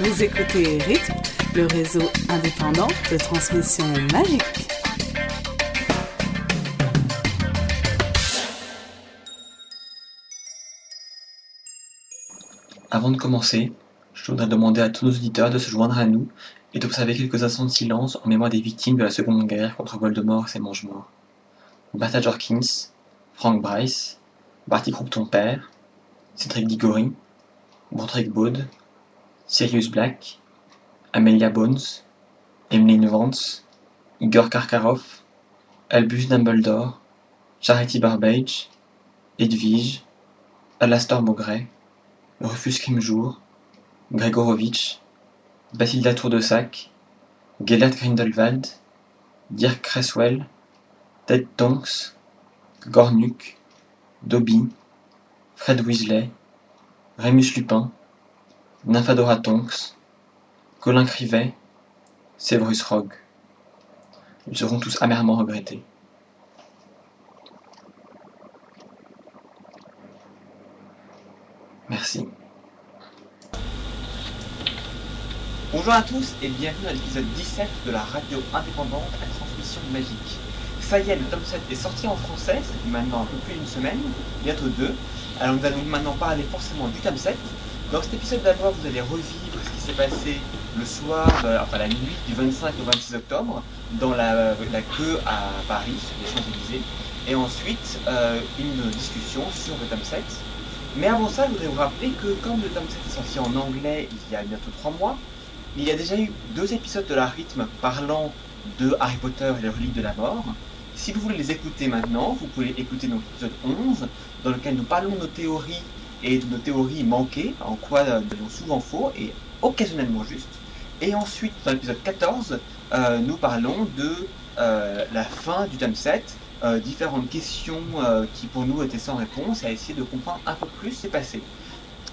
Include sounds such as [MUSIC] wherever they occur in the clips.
Vous écoutez Rythme, le réseau indépendant de transmission magique. Avant de commencer, je voudrais demander à tous nos auditeurs de se joindre à nous et d'observer quelques instants de silence en mémoire des victimes de la Seconde Guerre contre Voldemort et ses mange-morts. Jorkins, Frank Bryce, Barty Croupton père, Cédric Diggory, Broderick Bode, Sirius Black, Amelia Bones, Emmeline Vance, Igor Karkaroff, Albus Dumbledore, Charity Barbage, Edwige, Alastor Maugret, Rufus Krimjour, Gregorovitch, Bathilda Tour de Gellert Grindelwald, Dirk Cresswell, Ted Tonks, Gornuck, Dobby, Fred Weasley, Rémus Lupin, Nymphadora Tonks, Colin Crivet, Severus Rogue. Ils seront tous amèrement regrettés. Merci. Bonjour à tous et bienvenue à l'épisode 17 de la radio indépendante à transmission magique. Ça y est, le tome 7 est sorti en français, ça fait maintenant un peu plus d'une semaine, bientôt deux. Alors nous allons maintenant parler forcément du tome 7. Dans cet épisode d'abord, vous allez revivre ce qui s'est passé le soir, euh, enfin la nuit du 25 au 26 octobre, dans la, la queue à Paris, sur les Champs-Élysées. Et ensuite, euh, une discussion sur le tome 7. Mais avant ça, je voudrais vous rappeler que comme le tome 7 est sorti en anglais il y a bientôt 3 mois, il y a déjà eu deux épisodes de la rythme parlant de Harry Potter et les reliques de la mort. Si vous voulez les écouter maintenant, vous pouvez écouter notre épisode 11, dans lequel nous parlons de nos théories et de nos théories manquées, en quoi euh, nous sommes souvent faux et occasionnellement justes. Et ensuite, dans l'épisode 14, euh, nous parlons de euh, la fin du tome 7, euh, différentes questions qui pour nous étaient sans réponse, et à essayer de comprendre un peu plus ce qui s'est passé.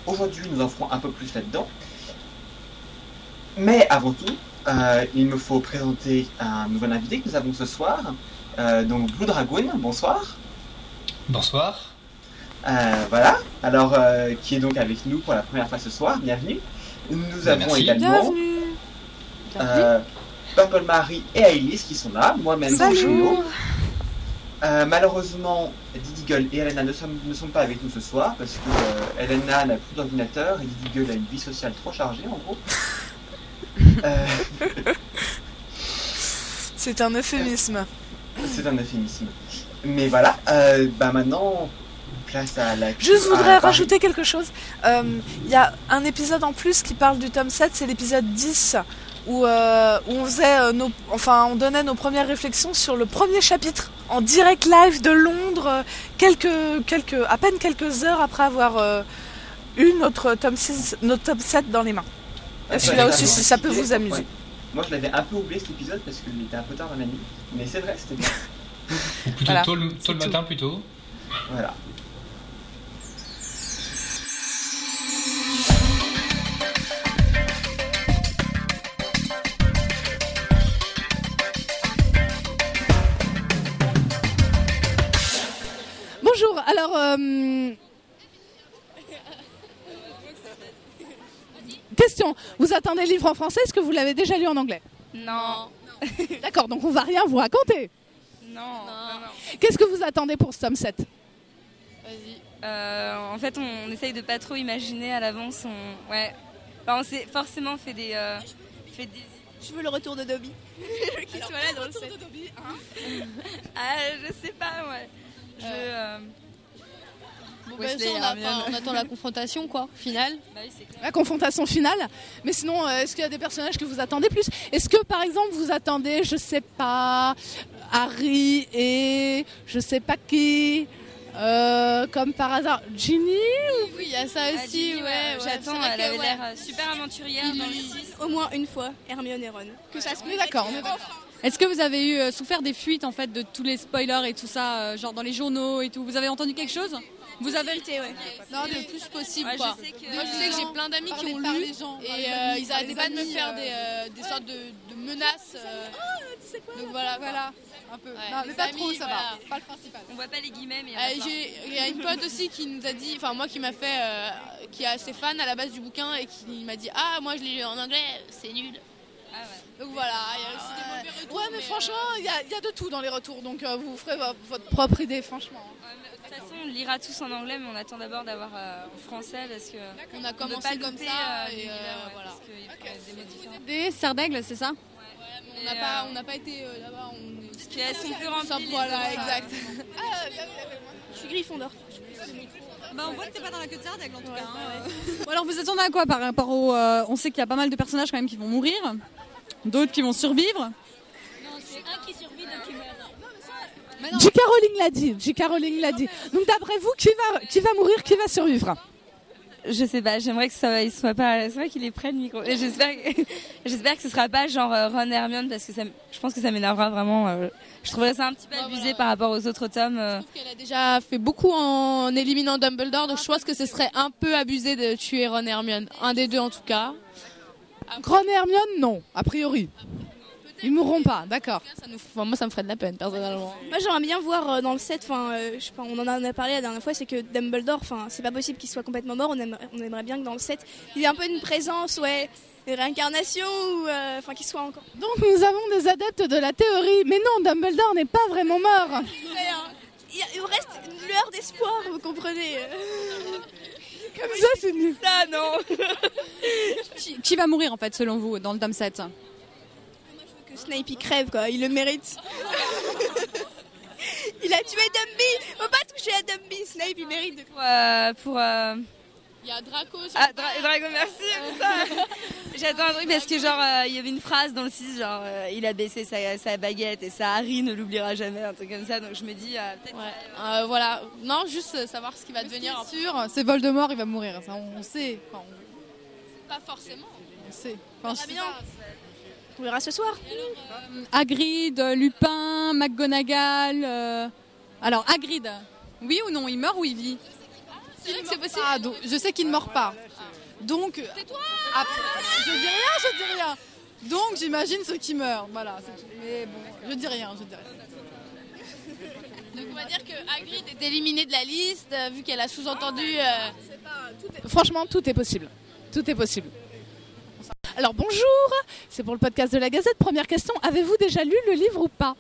Aujourd'hui, nous en ferons un peu plus là-dedans. Mais avant tout, il me faut présenter un nouvel invité que nous avons ce soir. Donc Blue Dragoon, bonsoir. Bonsoir. Euh, voilà, alors euh, qui est donc avec nous pour la première fois ce soir, bienvenue. Nous avons merci. également euh, Purple Marie et Ailis qui sont là, moi-même Angelo. Euh, malheureusement, Didi Gull et Elena ne sont, ne sont pas avec nous ce soir parce que euh, Elena n'a plus d'ordinateur et Didi Gull a une vie sociale trop chargée en gros. [LAUGHS] Euh, C'est un euphémisme. C'est un euphémisme. Mais voilà, euh, bah maintenant, place à la. Juste, voudrais Paris. rajouter quelque chose. Euh, Il y a un épisode en plus qui parle du tome 7, c'est l'épisode 10, où, euh, où on faisait euh, nos, enfin, on donnait nos premières réflexions sur le premier chapitre en direct live de Londres, euh, quelques, quelques, à peine quelques heures après avoir euh, eu notre tome 6, notre tome 7 dans les mains. Ouais, Celui-là aussi, si ça peut vous amuser. Ouais. Moi, je l'avais un peu oublié cet épisode parce qu'il était un peu tard dans la nuit. Mais c'est vrai, c'était bien. [LAUGHS] Ou plutôt Voilà, tôt le, tôt le matin plutôt. Voilà. Alors... euh, Question, vous attendez le livre en français, est-ce que vous l'avez déjà lu en anglais? Non. [LAUGHS] D'accord, donc on va rien vous raconter. Non. non, non. Qu'est-ce que vous attendez pour ce tome 7 Vas-y. Euh, en fait, on essaye de pas trop imaginer à l'avance. On... Ouais. Enfin, on s'est forcément fait des. euh, fait des... Je veux le retour de Dobby. [LAUGHS] Qui soit là dans le set. [LAUGHS] Ah, je sais pas, ouais. Je. euh, Bon, Wesley, ça, on, a- Hermione. enfin, on attend la confrontation, quoi, finale. Bah oui. La confrontation finale. Mais sinon, euh, est-ce qu'il y a des personnages que vous attendez plus? Est-ce que, par exemple, vous attendez, je sais pas, Harry et je sais pas qui euh, comme par hasard, Ginny Oui, il y a ça Ah, aussi, Ginny, ouais. ouais, J'attends, elle que, avait ouais, l'air euh, super aventurière il dans le lit 6. Au moins une fois, Hermione et Ron. Que ça se est d'accord, on est d'accord. Est-ce que vous avez eu euh, souffert des fuites en fait de tous les spoilers et tout ça, euh, genre dans les journaux et tout? Vous avez entendu quelque chose? Vous avez le thé, ouais. Non, le plus possible, Ouais, quoi. je sais que, Moi, je sais que j'ai plein d'amis qui ont lu et euh, ils arrêtaient pas de me faire des, euh, des sortes de, de menaces. euh. Donc voilà, voilà. Un peu. non, mais pas trop, ça va. Pas le principal. On voit pas les guillemets, mais. Euh, j'ai- Il y a une pote aussi qui nous a dit, enfin moi qui m'a fait, euh, qui est assez fan à la base du bouquin et qui m'a dit ah moi je l'ai lu en anglais, c'est nul. Ah ouais. Donc voilà, il y a aussi des mauvais retours. Ouais mais franchement il y, a- il y a de tout dans les retours, donc euh, vous ferez vo- votre propre idée franchement. De toute façon, on lira tous en anglais, mais on attend d'abord d'avoir euh, en français parce que. On a commencé pas comme ça euh, et euh, voilà. Parce qu'il y a des mots différents. Des serres d'aigle, c'est ça? On n'a euh, pas, on n'a pas été euh, là-bas, on. Parce qu'elles sont plus remplies. Voilà, euh, exact. [LAUGHS] Je suis Gryffondor. Bah, on voit que t'es pas dans la queue de serre d'aigle en tout cas. hein. Bon, alors vous attendez à quoi par rapport au. euh, on sait qu'il y a pas mal de personnages quand même qui vont mourir, d'autres qui vont survivre? Non, c'est un qui survit, un qui meurt. J.K. Rowling l'a dit, J.K. Rowling l'a dit. Donc d'après vous, qui va, qui va mourir, qui va survivre? Je sais pas, j'aimerais que ça il soit pas. C'est vrai qu'il est près de micro. J'espère que [LAUGHS] j'espère que ce sera pas genre euh, Ron et Hermione parce que ça, je pense que ça m'énervera vraiment. euh, je trouverais ça un petit peu Ouais, abusé voilà. par rapport aux autres tomes. euh. Elle a déjà fait beaucoup en éliminant Dumbledore, donc je pense que ce serait un peu abusé de tuer Ron et Hermione. Un des deux en tout cas. Ron et Hermione, non, a priori. Ils mourront pas, d'accord. Ça nous- enfin, moi, ça me ferait de la peine, personnellement. Moi, j'aimerais bien voir euh, dans le set, enfin, euh, je sais pas, on en a parlé la dernière fois, c'est que Dumbledore, enfin, c'est pas possible qu'il soit complètement mort. On aimerait, on aimerait bien que dans le set, il ait un peu une présence, ouais, une réincarnation, ou, euh, enfin, qu'il soit encore. Donc nous avons des adeptes de la théorie, mais non, Dumbledore n'est pas vraiment mort. Hein. Il, y reste une lueur d'espoir, vous comprenez euh. [LAUGHS] Comme ça, c'est nul. Ah non. [LAUGHS] Qui, qui va mourir en fait selon vous dans le tome 7 Que Snape il crève, quoi, il le mérite. [LAUGHS] il a tué Dumby, faut pas toucher à Dumby, Snape il mérite de Pour, euh, pour euh, Il y a Draco sur ah Dra- Drago merci. putain. [LAUGHS] J'attends un truc parce que genre euh, il y avait une phrase dans le 6 genre euh, il a baissé sa, sa baguette et ça Harry ne l'oubliera jamais un truc comme ça donc je me dis euh, peut-être. Ouais, euh, voilà. Non, juste euh, savoir ce qui va devenir. C'est sûr, c'est Voldemort, il va mourir. Ça, on sait. Enfin, on, Pas forcément. on sait. On Enfin, bien. On verra ce soir. Hagrid, Lupin, McGonagall. euh, Alors Hagrid, oui ou non Il meurt ou il vit? C'est possible. Ah, donc, je sais qu'il ne meurt pas. Donc, après, je dis rien, je dis rien. Donc, j'imagine ceux qui meurent. Voilà. c'est. Mais bon, je dis rien, je dis rien. Donc on va dire que Hagrid est éliminé de la liste euh, vu qu'elle a sous-entendu. euh, Franchement, tout est possible. Tout est possible. Alors bonjour, c'est pour le podcast de la Gazette. Première question, avez-vous déjà lu le livre ou pas?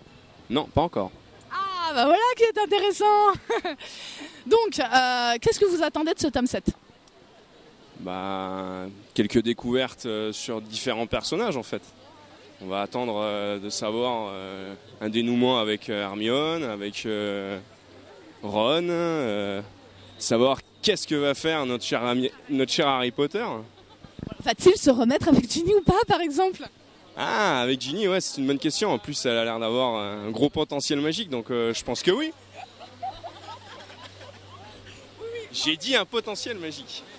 Non, pas encore. Ah bah voilà qui est intéressant. [LAUGHS] Donc, euh, qu'est-ce que vous attendez de ce tome 7 Bah, quelques découvertes euh, sur différents personnages en fait. On va attendre euh, de savoir un dénouement avec Hermione, avec Ron, savoir qu'est-ce que va faire notre cher, ami- notre cher Harry Potter. Va-t-il se remettre avec Ginny ou pas par exemple? Ah, avec Ginny, ouais, c'est une bonne question. En plus, elle a l'air d'avoir un gros potentiel magique, donc euh, je pense que oui. J'ai dit un potentiel magique. [LAUGHS]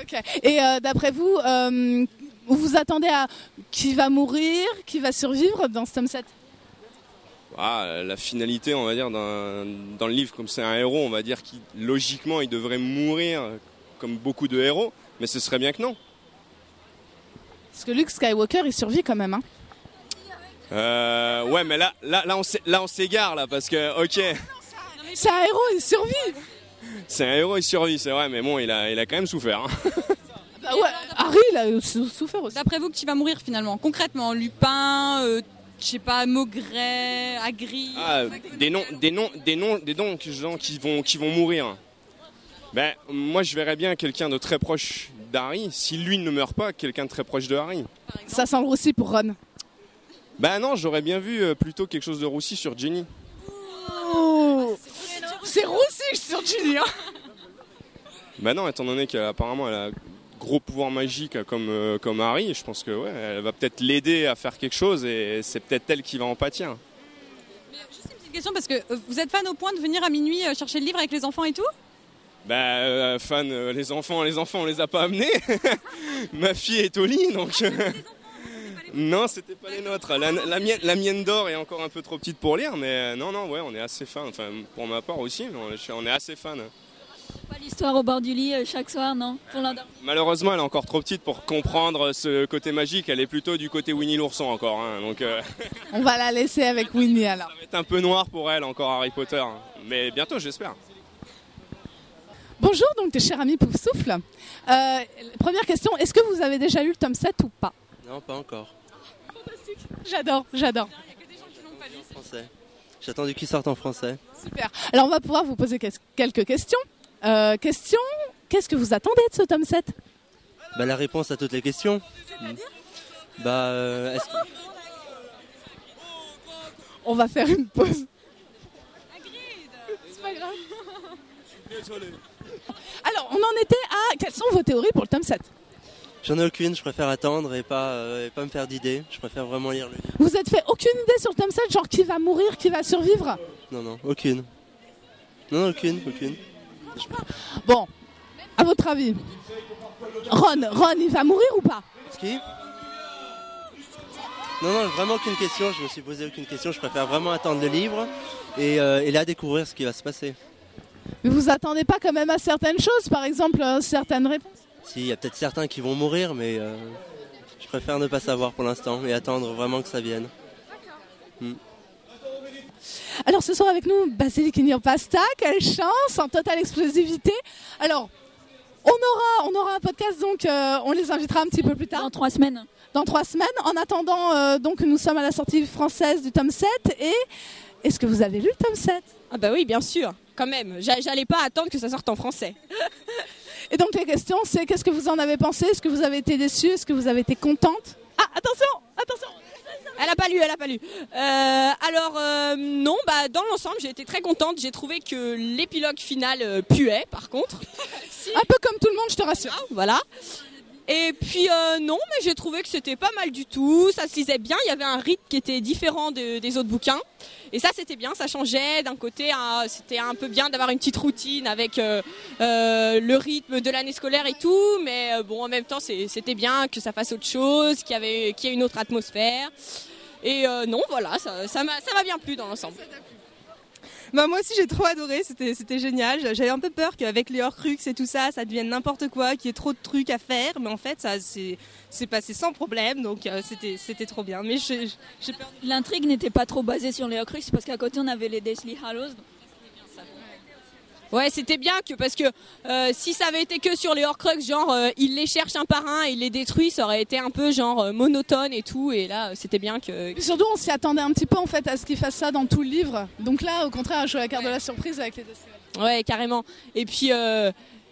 Ok. Et euh, d'après vous, euh, vous vous attendez à qui va mourir, qui va survivre dans ce tome 7 Ah, la finalité, on va dire, dans, dans le livre, comme c'est un héros, on va dire qu'il logiquement il devrait mourir comme beaucoup de héros, mais ce serait bien que non. Parce que Luke Skywalker, il survit quand même. Hein. Euh, ouais, mais là, là, là, on s'é- là, on s'égare là, parce que, ok, C'est un héros, il survit. c'est un héros, il survit, c'est vrai, mais bon, il a, il a quand même souffert. hein. [LAUGHS] Bah ouais, Harry, il a sou- souffert aussi. D'après vous, qui va mourir finalement? Concrètement, Lupin, euh, je sais pas, Maugret, Hagrid? Ah, des noms, des noms, des noms, des noms que- gens qui vont, qui vont mourir. Ben, moi, je verrais bien quelqu'un de très proche d'Harry. Si lui ne meurt pas, quelqu'un de très proche de Harry. Ça sent le roussi pour Ron. Ben non, j'aurais bien vu euh, plutôt quelque chose de roussi sur Jenny. C'est roussi sur Ginny. Hein. Ben non, étant donné qu'apparemment elle a gros pouvoir magique euh, comme, euh, comme Harry, je pense que ouais, elle va peut-être l'aider à faire quelque chose et c'est peut-être elle qui va en pâtir. Petite question parce que euh, vous êtes fan au point de venir à minuit chercher le livre avec les enfants et tout? Ben, euh, fan, euh, les enfants, les enfants, on les a pas amenés. [LAUGHS] Ma fille est au lit, donc. Euh, Non, c'était pas les nôtres. La, la mienne, la mienne d'or est encore un peu trop petite pour lire, mais euh, non, non, ouais, on est assez fan. Enfin, pour ma part aussi, mais on est, on est assez fan. Pas l'histoire au bord du lit euh, chaque soir, non Pour l'endormir. Malheureusement, elle est encore trop petite pour comprendre ce côté magique. Elle est plutôt du côté Winnie l'ourson encore. hein, donc, euh, [LAUGHS] On va la laisser avec Winnie alors. c'est un peu noir pour elle encore Harry Potter. hein. Mais bientôt, j'espère. Bonjour, donc tes chers amis Poufsouffle. Euh, première question, est-ce que vous avez déjà lu le tome 7 ou pas? Non, pas encore. J'adore, j'adore. Français. J'ai attendu qu'il sorte en français. Super. Alors on va pouvoir vous poser quelques questions. Euh, question, qu'est-ce que vous attendez de ce tome 7 Bah, la réponse à toutes les questions. Bah, euh, est-ce que- On va faire une pause. C'est pas grave. [LAUGHS] Alors, on en était à quelles sont vos théories pour le tome 7 J'en ai aucune, je préfère attendre et pas, euh, et pas me faire d'idées. Je préfère vraiment lire le livre. Vous êtes fait aucune idée sur le tome 7, genre qui va mourir, qui va survivre Non, non, aucune. Non, non, aucune, aucune. Bon, à votre avis, Ron, Ron, il va mourir ou pas? Qui? Non, non, vraiment aucune question. Je me suis posé aucune question. Je préfère vraiment attendre le livre et, euh, et là découvrir ce qui va se passer. Mais vous attendez pas quand même à certaines choses, par exemple euh, certaines réponses? Si, il y a peut-être certains qui vont mourir, mais euh, je préfère ne pas savoir pour l'instant et attendre vraiment que ça vienne. Hmm. Alors ce soir avec nous, Basilic Pasta, quelle chance, en totale explosivité. Alors, on aura, on aura un podcast, donc euh, on les invitera un petit peu plus tard. Dans trois semaines. Dans trois semaines. En attendant, euh, donc nous sommes à la sortie française du tome 7 et est-ce que vous avez lu le tome 7 Ah bah oui, bien sûr, quand même. J'a- J'allais pas attendre que ça sorte en français. [LAUGHS] Et donc les questions, c'est qu'est-ce que vous en avez pensé? Est-ce que vous avez été déçue? Est-ce que vous avez été contente? Ah, attention, attention Elle a pas lu, elle a pas lu. Euh, alors euh, non, bah dans l'ensemble, j'ai été très contente. J'ai trouvé que l'épilogue final euh, puait, par contre. [LAUGHS] Un peu comme tout le monde, je te rassure. voilà. Et puis euh, non, mais j'ai trouvé que c'était pas mal du tout. Ça se lisait bien. Il y avait un rythme qui était différent de- des autres bouquins. Et ça, c'était bien. Ça changeait. D'un côté, hein, c'était un peu bien d'avoir une petite routine avec euh, euh, le rythme de l'année scolaire et tout. Mais euh, bon, en même temps, c'était bien que ça fasse autre chose, qu'il y ait une autre atmosphère. Et non, voilà, ça ça ça m'a bien plu dans l'ensemble. Bah moi aussi j'ai trop adoré, c'était génial. J'avais un peu peur qu'avec les Horcrux et tout ça, ça devienne n'importe quoi, qu'il y ait trop de trucs à faire, mais en fait ça c'est passé sans problème, donc euh, c'était trop bien. Mais. L'intrigue n'était pas trop basée sur les Horcruxes parce qu'à côté on avait les Deathly Hallows. Ouais, c'était bien que parce que euh, si ça avait été que sur les Horcrux, genre euh, il les cherche un par un et il les détruit, ça aurait été un peu genre euh, monotone et tout. Et là, c'était bien que. Surtout, on s'y attendait un petit peu en fait à ce qu'il fasse ça dans tout le livre. Donc là, au contraire, à jouer la carte de la surprise avec les deux. Ouais, carrément. Et puis.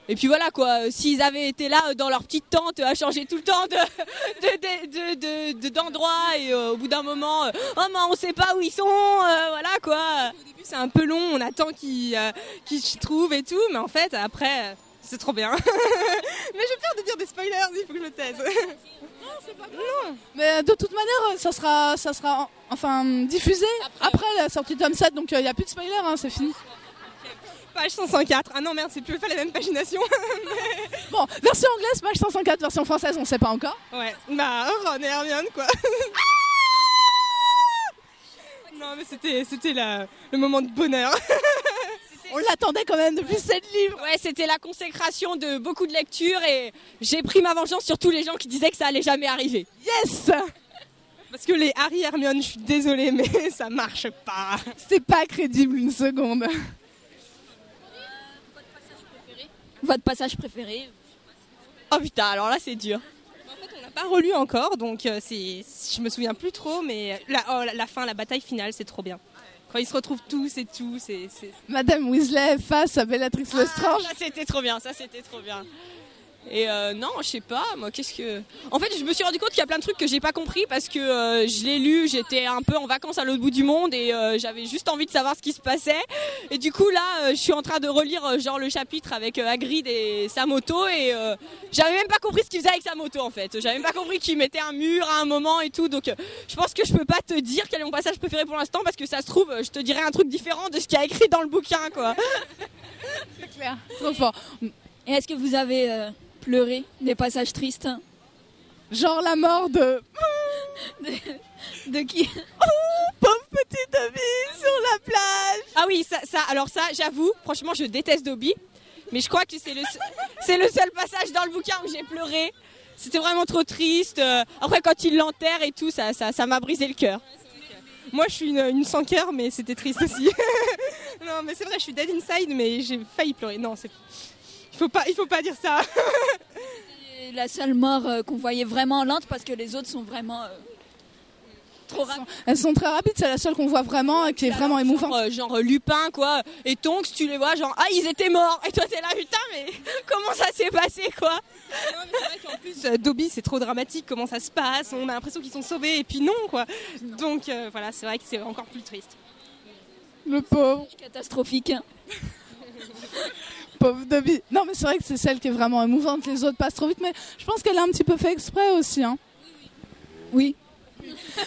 Euh, et puis voilà quoi, s'ils avaient été là euh, dans leur petite tente à changer tout le temps de [LAUGHS] de- de- de- de- de- d'endroit et euh, au bout d'un moment, euh, oh mais on sait pas où ils sont, euh, voilà quoi. Au début c'est un peu long, on attend qu'ils euh, s'y trouvent et tout, mais en fait après euh, c'est trop bien. [LAUGHS] mais j'ai peur de dire des spoilers, il faut que je me taise. Non, mais de toute manière, ça sera, ça sera enfin diffusé après, la sortie de tome 7, donc il n'y a plus de spoiler, hein, c'est fini. Page 504. Ah non merde, c'est plus pas la même pagination. [LAUGHS] Bon, version anglaise, page 504, version française, on sait pas encore. ouais, bah Ron et Hermione quoi. non mais c'était c'était la- le moment de bonheur. [LAUGHS] On l'attendait quand même depuis 7 livres. Ouais, c'était la consécration de beaucoup de lectures et j'ai pris ma vengeance sur tous les gens qui disaient que ça allait jamais arriver. Yes Parce que les Harry Hermione, je suis désolée, mais [LAUGHS] ça marche pas. C'est pas crédible une seconde. Votre passage préféré Oh putain, alors là c'est dur. On l'a pas relu encore, donc euh, c'est, je me souviens plus trop, mais la, oh, la, la fin, la bataille finale, c'est trop bien. Quand ils se retrouvent tous et tout, c'est. c'est- Madame Weasley face à Bellatrix Lestrange. Ça c'était trop bien, ça c'était trop bien. Et euh, non, je sais pas, moi qu'est-ce que. En fait, je me suis rendu compte qu'il y a plein de trucs que j'ai pas compris parce que euh, je l'ai lu, j'étais un peu en vacances à l'autre bout du monde et euh, j'avais juste envie de savoir ce qui se passait. Et du coup, là, je suis en train de relire genre le chapitre avec Hagrid et sa moto et j'avais même pas compris ce qu'il faisait avec sa moto en fait. J'avais même pas compris qu'il mettait un mur à un moment et tout. Donc, je pense que je peux pas te dire quel est mon passage préféré pour l'instant parce que ça se trouve, je te dirais un truc différent de ce qu'il y a écrit dans le bouquin, quoi. [LAUGHS] C'est clair. Trop fort. Et est-ce que vous avez pleuré des passages tristes Genre la mort de. [LAUGHS] de, de qui? Oh, pauvre petit Dobby sur la plage Ah oui, ça, ça alors ça, j'avoue, franchement, je déteste Dobby. Mais je crois que c'est le, c'est le seul passage dans le bouquin où j'ai pleuré. C'était vraiment trop triste. Euh, Après, quand il l'enterre et tout, ça, ça, ça m'a brisé le cœur. Moi, je suis une, une sans cœur, mais c'était triste aussi. [LAUGHS] non, mais c'est vrai, je suis dead inside, mais j'ai failli pleurer. Non, c'est. Il faut pas, il faut pas dire ça. C'est la seule mort euh, qu'on voyait vraiment lente parce que les autres sont vraiment euh, trop rapides. Elles sont très rapides, c'est la seule qu'on voit vraiment, qui est vraiment émouvante. Genre, euh, genre, Lupin, quoi. Et Tonks, tu les vois, genre, ah, ils étaient morts. Et toi, t'es là, putain, mais [LAUGHS] comment ça s'est passé, quoi? En plus, euh, Dobby, c'est trop dramatique, comment ça se passe? On a l'impression qu'ils sont sauvés, et puis non, quoi. Donc euh, voilà, c'est vrai que c'est encore plus triste. Le pauvre. Catastrophique. [LAUGHS] Pauvre Dobby. Non, mais c'est vrai que c'est celle qui est vraiment émouvante. Les autres passent trop vite, mais je pense qu'elle a un petit peu fait exprès aussi. Hein. Oui.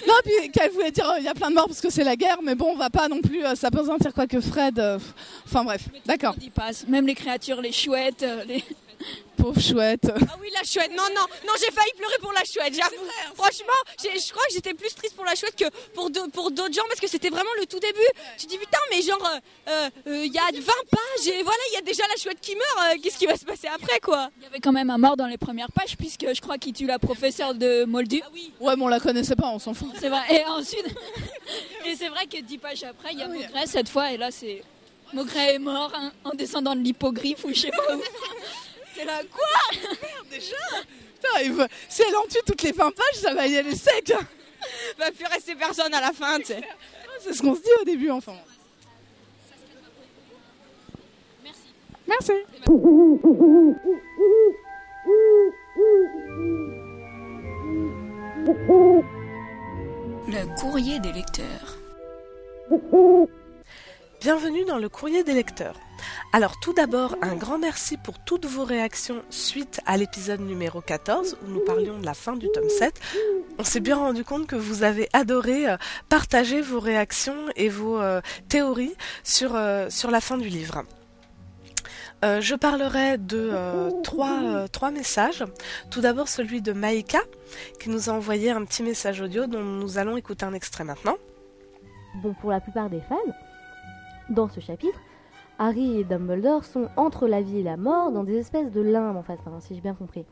Non, puis qu'elle voulait dire euh, il y a plein de morts parce que c'est la guerre, mais bon, on va pas non plus. euh, dire quoi que Fred. euh, Enfin bref, d'accord. Même les créatures, les chouettes, euh, les. Pauvre chouette. Ah oui, la chouette. Non, non, non, j'ai failli pleurer pour la chouette, j'avoue. Franchement, je crois que j'étais plus triste pour la chouette que pour pour d'autres gens parce que c'était vraiment le tout début. Tu dis putain, mais genre, il euh, euh, il y a 20 pages et voilà, il y a déjà la chouette qui meurt. euh, Qu'est-ce qui va se passer après, quoi? Il y avait quand même un mort dans les premières pages puisque je crois qu'il tue la professeure de Moldu. Ouais, mais on la connaissait pas, on s'en fout. C'est vrai. Et ensuite, [LAUGHS] et c'est vrai que dix pages après, il y a Maugret cette fois et là c'est Maugret est mort hein, en descendant de l'hippogriffe ou je sais pas où. [LAUGHS] C'est là quoi [LAUGHS] Déjà Putain, il veut- Si elle en tue toutes les 20 pages, ça va y aller sec. [LAUGHS] Va plus rester personne à la fin, tu sais. C'est ce qu'on se dit au début, enfin. Merci. Le courrier des lecteurs. Bienvenue dans le courrier des lecteurs. Alors tout d'abord, un grand merci pour toutes vos réactions suite à l'épisode numéro 14 où nous parlions de la fin du tome 7. On s'est bien rendu compte que vous avez adoré euh, partager vos réactions et vos euh, théories sur, euh, sur la fin du livre. Je parlerai de trois, trois messages. Tout d'abord celui de Maïka qui nous a envoyé un petit message audio dont nous allons écouter un extrait maintenant. Bon, pour la plupart des fans, dans ce chapitre, Harry et Dumbledore sont entre la vie et la mort dans des espèces de limbes, en fait, si j'ai bien compris.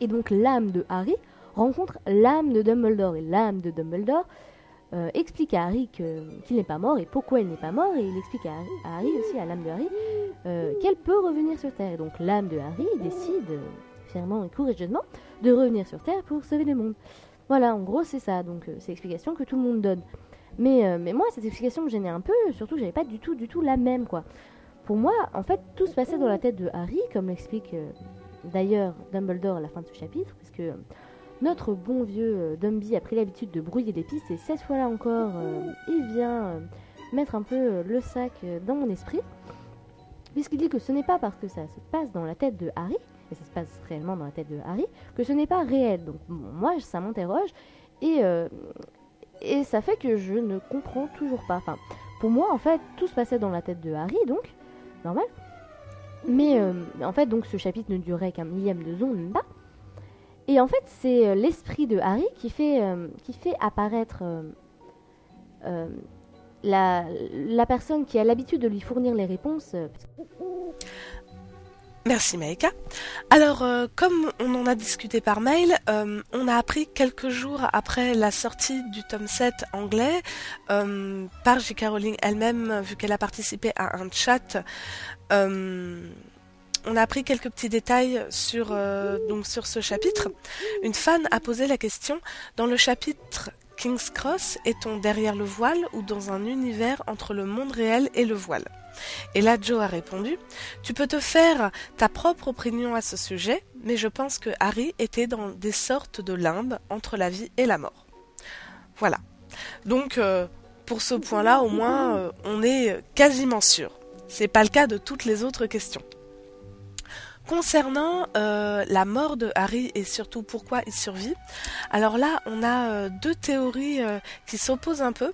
Et donc l'âme de Harry rencontre l'âme de Dumbledore, et l'âme de Dumbledore euh, explique à Harry qu'il n'est pas mort et pourquoi il n'est pas mort, et il explique à Harry, aussi, à l'âme de Harry, euh, qu'elle peut revenir sur Terre. Et donc l'âme de Harry décide, fièrement et courageusement, de revenir sur Terre pour sauver le monde. Voilà, en gros c'est ça, donc euh, c'est l'explication que tout le monde donne. Mais, euh, mais moi, cette explication me gênait un peu, surtout j'avais pas du tout, la même, quoi. Pour moi, en fait, tout se passait dans la tête de Harry, comme l'explique euh, d'ailleurs Dumbledore à la fin de ce chapitre, parce euh, notre bon vieux Dumby a pris l'habitude de brouiller les pistes, et cette fois-là encore, il vient mettre un peu le sac dans mon esprit, puisqu'il dit que ce n'est pas parce que ça se passe dans la tête de Harry, et ça se passe réellement dans la tête de Harry, que ce n'est pas réel. Donc moi, ça m'interroge, et, et ça fait que je ne comprends toujours pas. Enfin, pour moi, en fait, tout se passait dans la tête de Harry, donc, normal. Mais euh, en fait, donc, ce chapitre ne durait qu'un millième de seconde, même pas. Et en fait, c'est euh, l'esprit de Harry qui fait, euh, apparaître la, la personne qui a l'habitude de lui fournir les réponses. Merci Maïka. Alors, euh, comme on en a discuté par mail, euh, on a appris quelques jours après la sortie du tome 7 anglais euh, par J.K. Rowling elle-même, vu qu'elle a participé à un chat. on a appris quelques petits détails sur, sur ce chapitre. Une fan a posé la question dans le chapitre King's Cross, est-on derrière le voile ou dans un univers entre le monde réel et le voile? Et là, Joe a répondu Tu peux te faire ta propre opinion à ce sujet, mais je pense que Harry était dans des sortes de limbes entre la vie et la mort. Voilà. Donc, euh, pour ce point-là, au moins, euh, on est quasiment sûr. C'est pas le cas de toutes les autres questions. Concernant euh, la mort de Harry et surtout pourquoi il survit, alors là on a euh, deux théories euh, qui s'opposent un peu.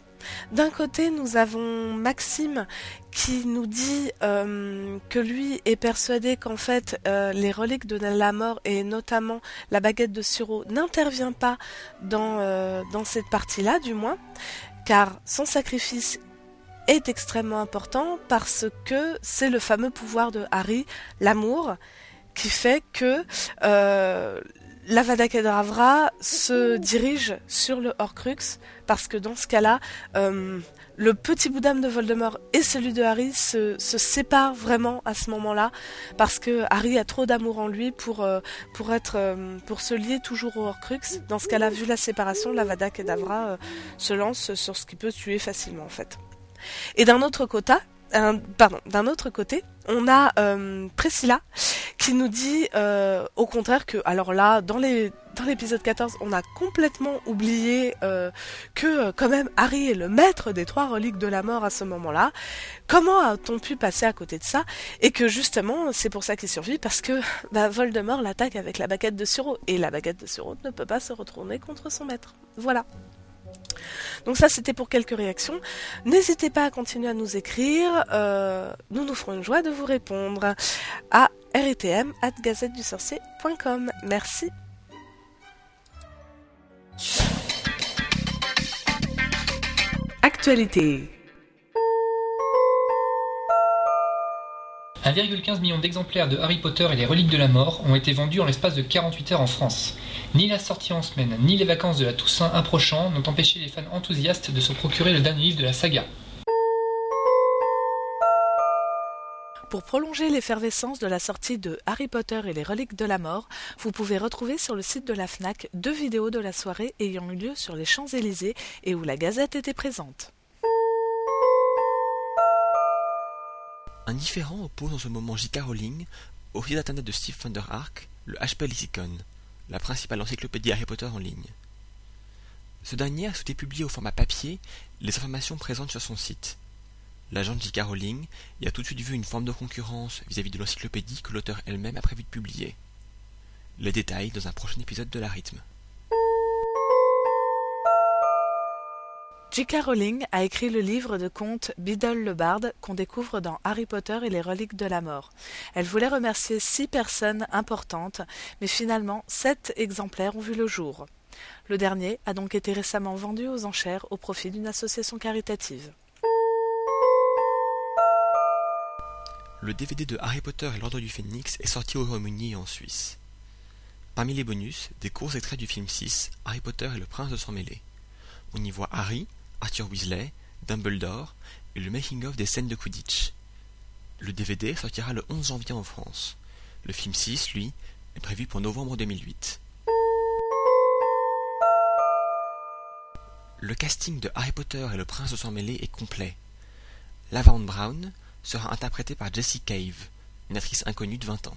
D'un côté nous avons Maxime qui nous dit que lui est persuadé qu'en fait les reliques de la mort et notamment la baguette de Suro n'intervient pas dans, dans cette partie-là du moins, car son sacrifice est extrêmement important parce que c'est le fameux pouvoir de Harry, l'amour, qui fait que euh, l'Avada Kedavra se dirige sur le Horcrux parce que dans ce cas-là, euh, le petit bout d'âme de Voldemort et celui de Harry se, séparent vraiment à ce moment-là parce que Harry a trop d'amour en lui pour euh, être euh, pour se lier toujours au Horcrux. Dans ce cas-là, vu la séparation, l'Avada Kedavra euh, se lance sur ce qui peut tuer facilement en fait. Et d'un autre côté, on a euh, Priscilla qui nous dit euh, au contraire que, alors là, dans l'épisode 14, on a complètement oublié euh, que quand même Harry est le maître des trois reliques de la mort à ce moment-là. Comment a-t-on pu passer à côté de ça? Et que justement, c'est pour ça qu'il survit parce que [LAUGHS] bah, Voldemort l'attaque avec la baguette de Suro et la baguette de Suro ne peut pas se retourner contre son maître. Voilà. Donc ça, c'était pour quelques réactions. N'hésitez pas à continuer à nous écrire. euh, nous nous ferons une joie de vous répondre à ritm at gazettedusorcier.com. Merci. Actualité. 1,15 million d'exemplaires de Harry Potter et les reliques de la mort ont été vendus en l'espace de 48 heures en France. Ni la sortie en semaine, ni les vacances de la Toussaint approchant n'ont empêché les fans enthousiastes de se procurer le dernier livre de la saga. Pour prolonger l'effervescence de la sortie de Harry Potter et les reliques de la mort, vous pouvez retrouver sur le site de la FNAC deux vidéos de la soirée ayant eu lieu sur les Champs-Élysées et où la Gazette était présente. Un différent oppose en ce moment J.K. Rowling au site internet de Steve Thunderark, le HP Lexicon, la principale encyclopédie Harry Potter en ligne. Ce dernier a souhaité publier au format papier les informations présentes sur son site. L'agent J.K. Rowling y a tout de suite vu une forme de concurrence vis-à-vis de l'encyclopédie que l'auteur elle-même a prévu de publier. Les détails dans un prochain épisode de la rythme. J.K. Rowling a écrit le livre de contes Biddle le Barde qu'on découvre dans Harry Potter et les reliques de la mort. Elle voulait remercier six personnes importantes, mais finalement sept exemplaires ont vu le jour. Le dernier a donc été récemment vendu aux enchères au profit d'une association caritative. Le DVD de Harry Potter et l'Ordre du Phénix est sorti au Royaume-Uni et en Suisse. Parmi les bonus, des courts extraits du film 6, Harry Potter et le Prince de sang mêlé. On y voit Harry, Arthur Weasley, Dumbledore et le making-of des scènes de Quidditch. Le DVD sortira le 11 janvier en France. Le film 6, lui, est prévu pour novembre 2008. Le casting de Harry Potter et le Prince de sang mêlé est complet. Laverne Brown sera interprétée par Jessie Cave, une actrice inconnue de 20 ans.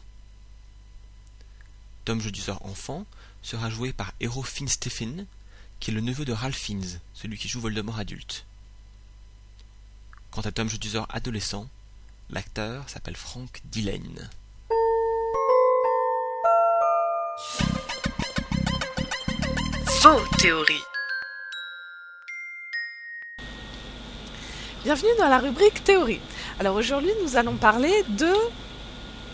Tom Jedusor enfant sera joué par Hero Finn Stephen, qui est le neveu de Ralph Fiennes, celui qui joue Voldemort adulte. Quant à Tom Jedusor adolescent, l'acteur s'appelle Frank Dillane. Faux théorie. Bienvenue dans la rubrique théorie. Alors aujourd'hui, nous allons parler de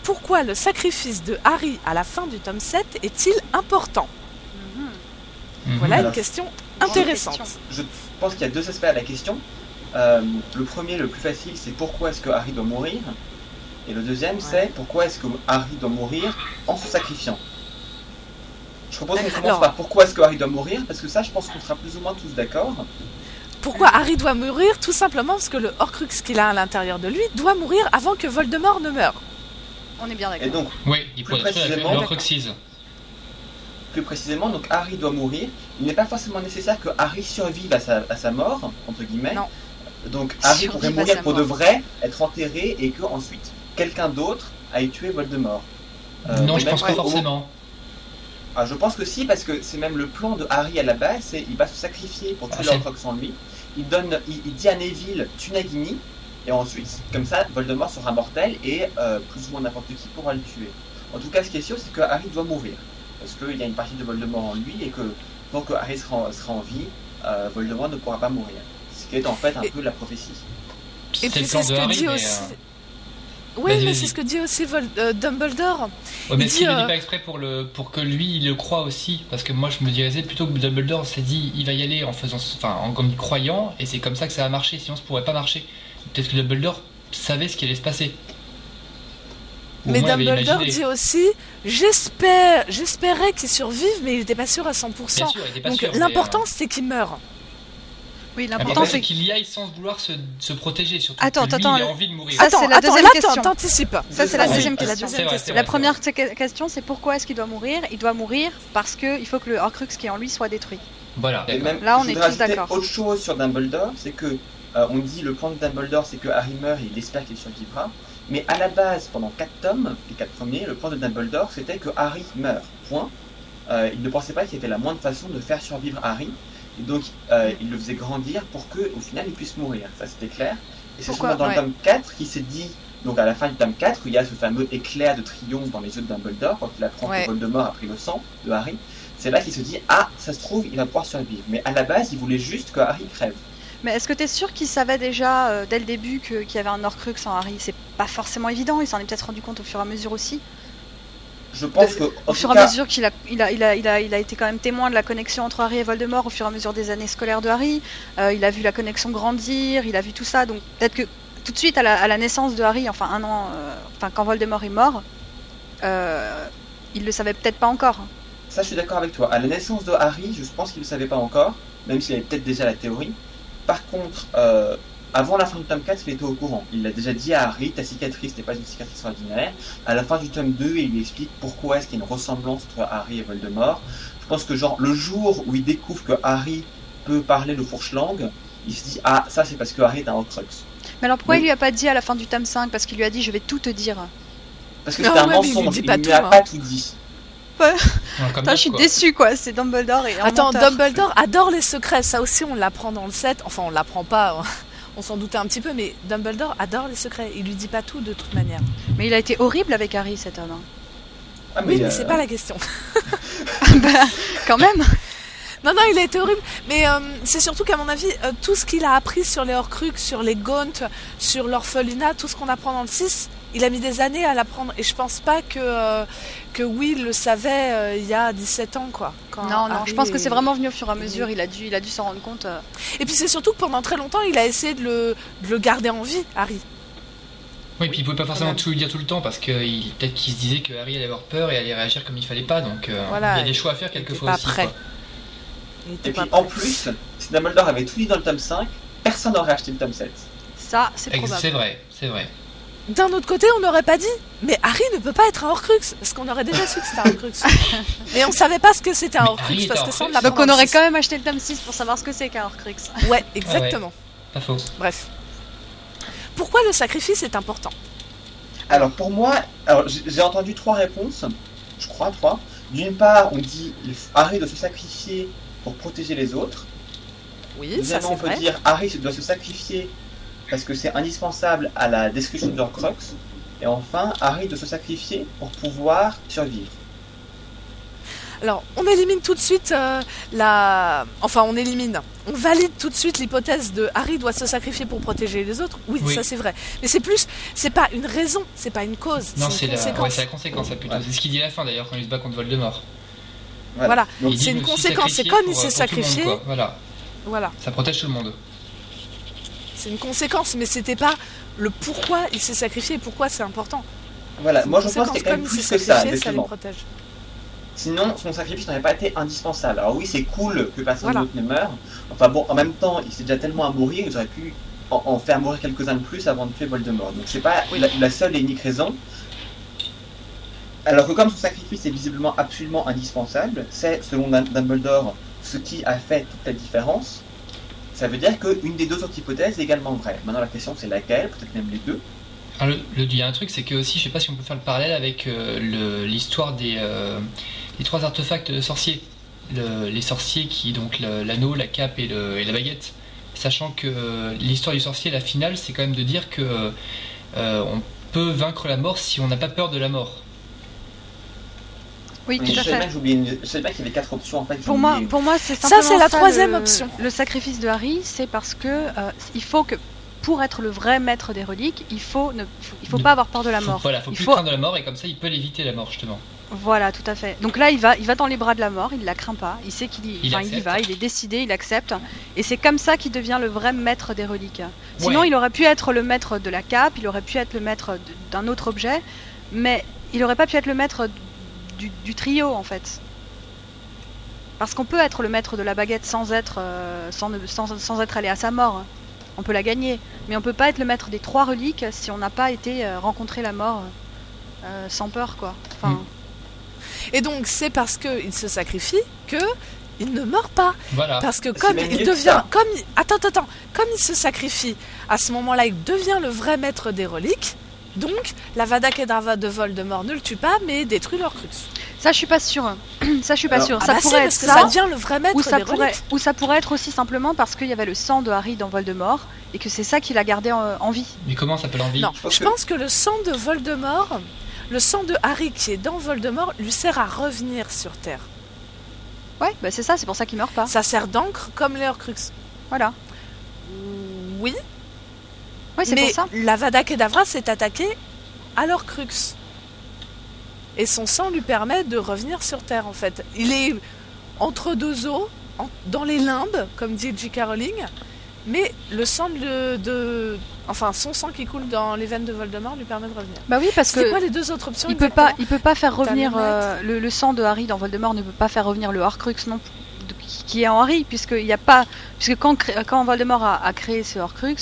pourquoi le sacrifice de Harry à la fin du tome 7 est-il important? Voilà une question intéressante. Je pense qu'il y a deux aspects à la question. Euh, le premier, le plus facile, c'est pourquoi est-ce que Harry doit mourir? Et le deuxième, c'est pourquoi est-ce que Harry doit mourir en se sacrifiant? Je propose qu'on commence par pourquoi est-ce que Harry doit mourir, parce que ça, je pense qu'on sera plus ou moins tous d'accord. Pourquoi Harry doit mourir? Tout simplement parce que le Horcrux qu'il a à l'intérieur de lui doit mourir avant que Voldemort ne meure. On est bien Et donc, Oui, il plus précisément, le. Plus précisément, donc Harry doit mourir. Il n'est pas forcément nécessaire que Harry survive à sa, à sa mort, entre guillemets. Donc Harry Survive pourrait mourir pour de vrai, être enterré et que ensuite quelqu'un d'autre aille tuer Voldemort. Euh, non, je pense pas forcément. Ah, je pense que si, parce que c'est même le plan de Harry à la base, c'est il va se sacrifier pour tuer Ah, c'est- l'Horcrux en lui. Il donne, il, il dit à Neville, tue Nagini, et ensuite, comme ça, Voldemort sera mortel et euh, plus ou moins n'importe qui pourra le tuer. En tout cas, ce qui est sûr, c'est que Harry doit mourir. Parce qu'il y a une partie de Voldemort en lui et que tant que Harry sera en, sera en vie, euh, Voldemort ne pourra pas mourir. Ce qui est en fait un peu la prophétie. Et puis c'est ce que dit aussi. Oui, mais c'est ce que dit aussi Vol euh, Dumbledore. Ouais, mais Il s'il dit, le dit euh, pas exprès pour, le, pour que lui il le croit aussi, parce que moi je me dirais plutôt que Dumbledore s'est dit il va y aller en faisant, enfin en comme croyant, et c'est comme ça que ça va marcher, sinon ça pourrait pas marcher. Peut-être que Dumbledore savait ce qui allait se passer. Mais Dumbledore dit aussi j'espère, j'espérais qu'il survive, mais il n'était pas sûr à 100%. Bien sûr, il était pas Donc l'important euh, c'est qu'il meure. Oui, L'important l'important c'est qu'il y aille sans vouloir se, se protéger, surtout Attends, que lui attends, il a envie de mourir. Ça, Attends, c'est la attends, deuxième là, question. t'anticipes. Ça, c'est la Ah oui, deuxième question. vrai, c'est vrai, La première que- question, c'est pourquoi est-ce qu'il doit mourir? Il doit mourir parce qu'il faut que le Horcrux qui est en lui soit détruit. Voilà. Et même, Là, on je est tous d'accord. Autre chose sur Dumbledore, c'est que euh, on dit le plan de Dumbledore, c'est que Harry meurt et il espère qu'il survivra. Mais à la base, pendant 4 tomes, les 4 premiers, le plan de Dumbledore, c'était que Harry meurt. Point. Euh, il ne pensait pas qu'il y avait la moindre façon de faire survivre Harry. Et donc, euh, il le faisait grandir pour que, au final, il puisse mourir. Ça, c'était clair. Et c'est seulement dans Ouais. le tome 4 qu'il s'est dit, donc à la fin du tome 4, où il y a ce fameux éclair de triomphe dans les yeux de Dumbledore, quand il apprend Ouais. que Voldemort a pris le sang de Harry. C'est là qu'il se dit, ah, ça se trouve, il va pouvoir survivre. Mais à la base, il voulait juste que Harry crève. Mais est-ce que tu es sûr qu'il savait déjà euh, dès le début qu'il y avait un Horcrux en Harry? C'est pas forcément évident, il s'en est peut-être rendu compte au fur et à mesure aussi. Je pense que, Au fur et cas, à mesure qu'il a, il a, il a, il a, il a été quand même témoin de la connexion entre Harry et Voldemort au fur et à mesure des années scolaires de Harry. Euh, il a vu la connexion grandir, il a vu tout ça. Donc peut-être que tout de suite à la, à la naissance de Harry, enfin un an, euh, enfin quand Voldemort est mort, il le savait peut-être pas encore. Ça, je suis d'accord avec toi. À la naissance de Harry, je pense qu'il ne le savait pas encore, même s'il avait peut-être déjà la théorie. Par contre, euh, avant la fin du tome 4, il était au courant. Il l'a déjà dit à Harry, ta cicatrice n'est pas une cicatrice ordinaire. À la fin du tome 2, il lui explique pourquoi est-ce qu'il y a une ressemblance entre Harry et Voldemort. Je pense que genre, le jour où il découvre que Harry peut parler le fourche-langue, il se dit, ah, ça c'est parce que Harry est un Horcrux. Mais alors pourquoi Oui. il lui a pas dit à la fin du tome 5 Parce qu'il lui a dit je vais tout te dire. Parce que c'est un mais il lui mensonge, il lui a hein. pas tout dit. Putain, [LAUGHS] je suis quoi. déçue quoi, c'est Dumbledore et un Attends, menteur. Dumbledore adore les secrets. Ça aussi, on l'apprend dans le set. Enfin, on l'apprend pas. [LAUGHS] On s'en doutait un petit peu, mais Dumbledore adore les secrets. Il lui dit pas tout de toute manière. Mais il a été horrible avec Harry cet homme. hein. Ah, oui, mais euh, c'est pas la question. [LAUGHS] Bah, quand même. Non, non, il a été horrible. Mais euh, c'est surtout qu'à mon avis, euh, tout ce qu'il a appris sur les Horcruxes, sur les Gaunt, sur l'orphelinat, tout ce qu'on apprend dans le 6, il a mis des années à l'apprendre. Et je pense pas que, euh, que Will le savait euh, il y a 17 ans, quoi. quand Non, non, Harry je pense que est- c'est vraiment venu au fur et à mesure. Il a dû, il a dû s'en rendre compte. euh. Et puis c'est surtout que pendant très longtemps, il a essayé de le, de le garder en vie, Harry. Oui, puis il pouvait pas forcément tout lui dire tout le temps parce que peut-être qu'il se disait que Harry allait avoir peur et allait réagir comme il fallait pas, donc euh, Voilà, il y a des choix à faire quelquefois pas aussi. prêt. quoi. Il était Et pas puis prêt. en plus, si Dumbledore avait tout dit dans le tome 5, personne n'aurait acheté le tome 7. Ça, c'est probable. C'est vrai, c'est vrai. D'un autre côté, on n'aurait pas dit, mais Harry ne peut pas être un Horcrux, parce qu'on aurait déjà su que c'était un Horcrux. [LAUGHS] mais on savait pas ce que c'était un Mais Horcrux, parce que ça, on l'apprend Donc on le aurait quand même acheté le tome 6 pour savoir ce que c'est qu'un Horcrux. Ouais, exactement. Pas faux. Bref. Pourquoi le sacrifice est important? Alors pour moi, j'ai entendu trois réponses, je crois trois. D'une part, on dit Harry doit se sacrifier pour protéger les autres. Oui, ça Deuxièmement, c'est on peut vrai. dire Harry doit se sacrifier parce que c'est indispensable à la destruction de Horcrux. Et enfin, Harry doit se sacrifier pour pouvoir survivre. Alors, on élimine tout de suite euh, la... Enfin, on élimine. On valide tout de suite l'hypothèse de Harry doit se sacrifier pour protéger les autres. Oui, Oui. ça c'est vrai. Mais c'est plus... C'est pas une raison, c'est pas une cause. Non, c'est c'est une la... conséquence. ouais, c'est la conséquence, plutôt. C'est ce qu'il dit à la fin d'ailleurs quand il se bat contre Voldemort. Voilà, Il dit, c'est une conséquence. C'est comme il s'est euh, pour tout le monde, sacrifié. quoi. Voilà, Voilà, ça protège tout le monde. C'est une conséquence, mais c'était pas le pourquoi il s'est sacrifié et pourquoi c'est important. Voilà, C'est moi je pense conséquence. qu'il y a quand même Comme il plus que ça. Sinon, son sacrifice n'aurait pas été indispensable. Alors oui, c'est cool que personne Voilà. d'autre ne meure. Enfin bon, en même temps, il s'est déjà tellement à mourir, ils auraient pu en, en faire mourir quelques-uns de plus avant de tuer Voldemort. Donc c'est pas la, la seule et unique raison. Alors que comme son sacrifice est visiblement absolument indispensable, c'est, selon Dum- Dumbledore, ce qui a fait toute la différence, ça veut dire qu'une des deux autres hypothèses est également vraie. Maintenant la question c'est laquelle, peut-être même les deux. Le- il y a un truc, c'est que aussi, je sais pas si on peut faire le parallèle avec euh, l'histoire des, euh, des trois artefacts sorciers. Le- les sorciers qui, donc l'anneau, la cape et, et la baguette. Sachant que euh, l'histoire du sorcier, la finale, c'est quand même de dire que on peut vaincre la mort si on n'a pas peur de la mort. Oui, tout je à fait. j'oubliais une- je savais pas qu'il y avait quatre options en fait. Pour moi, pour moi, c'est Ça, c'est la troisième le- option. Le sacrifice de Harry, c'est parce que euh, il faut que pour être le vrai maître des reliques, il faut ne, faut- il faut pas avoir peur de la Faut- mort. Voilà, faut il plus faut craindre la mort et comme ça il peut l'éviter la mort justement. Voilà, tout à fait. Donc là, il va, il va dans les bras de la mort, il la craint pas, il sait qu'il y, Il y va, il est décidé, il accepte. Et c'est comme ça qu'il devient le vrai maître des reliques. Sinon, Ouais. il aurait pu être le maître de la cape, il aurait pu être le maître d'un autre objet, mais il aurait pas pu être le maître du, du trio en fait. Parce qu'on peut être le maître de la baguette sans être, euh, sans, ne- sans, sans être allé à sa mort. On peut la gagner, mais on peut pas être le maître des trois reliques si on n'a pas été euh, rencontrer la mort euh, sans peur, quoi. Enfin, Et donc, c'est parce qu'il se sacrifie que il ne meurt pas. Voilà. Parce que comme il devient, comme il- attends, attends, attends, comme il se sacrifie, à ce moment-là, il devient le vrai maître des reliques. Donc, la Vada Kedavra de Voldemort ne le tue pas, mais détruit leur crux. Ça, je suis pas sûre. [CLEARS THROAT] ça, je suis pas Alors- sûre. Ah ça bah si, pourrait parce être que ça. ça devient le vrai maître ou ça des pourrait, ou ça pourrait être aussi simplement parce qu'il y avait le sang de Harry dans Voldemort et que c'est ça qui l'a gardé en, en vie. Mais comment ça peut l'envie Non, je pense que le sang de Voldemort, le sang de Harry qui est dans Voldemort, lui sert à revenir sur Terre. Ouais, bah c'est ça, c'est pour ça qu'il meurt pas. Ça sert d'encre comme les Horcruxes. Voilà. Oui. Ouais, c'est pour ça. la Vada Kedavra s'est attaquée à l'Horcrux. Et son sang lui permet de revenir sur Terre, en fait. Il est entre deux eaux, en- dans les limbes, comme dit J.K. Rowling, mais le sang de, de- Enfin, son sang qui coule dans les veines de Voldemort lui permet de revenir. Bah oui, parce que quoi les deux autres options il peut pas, exactement il peut pas faire revenir euh, le, le sang de Harry dans Voldemort ne peut pas faire revenir le Horcrux non plus, qui- est en Harry puisqu'il y a pas puisque quand quand Voldemort a, a créé ce Horcrux,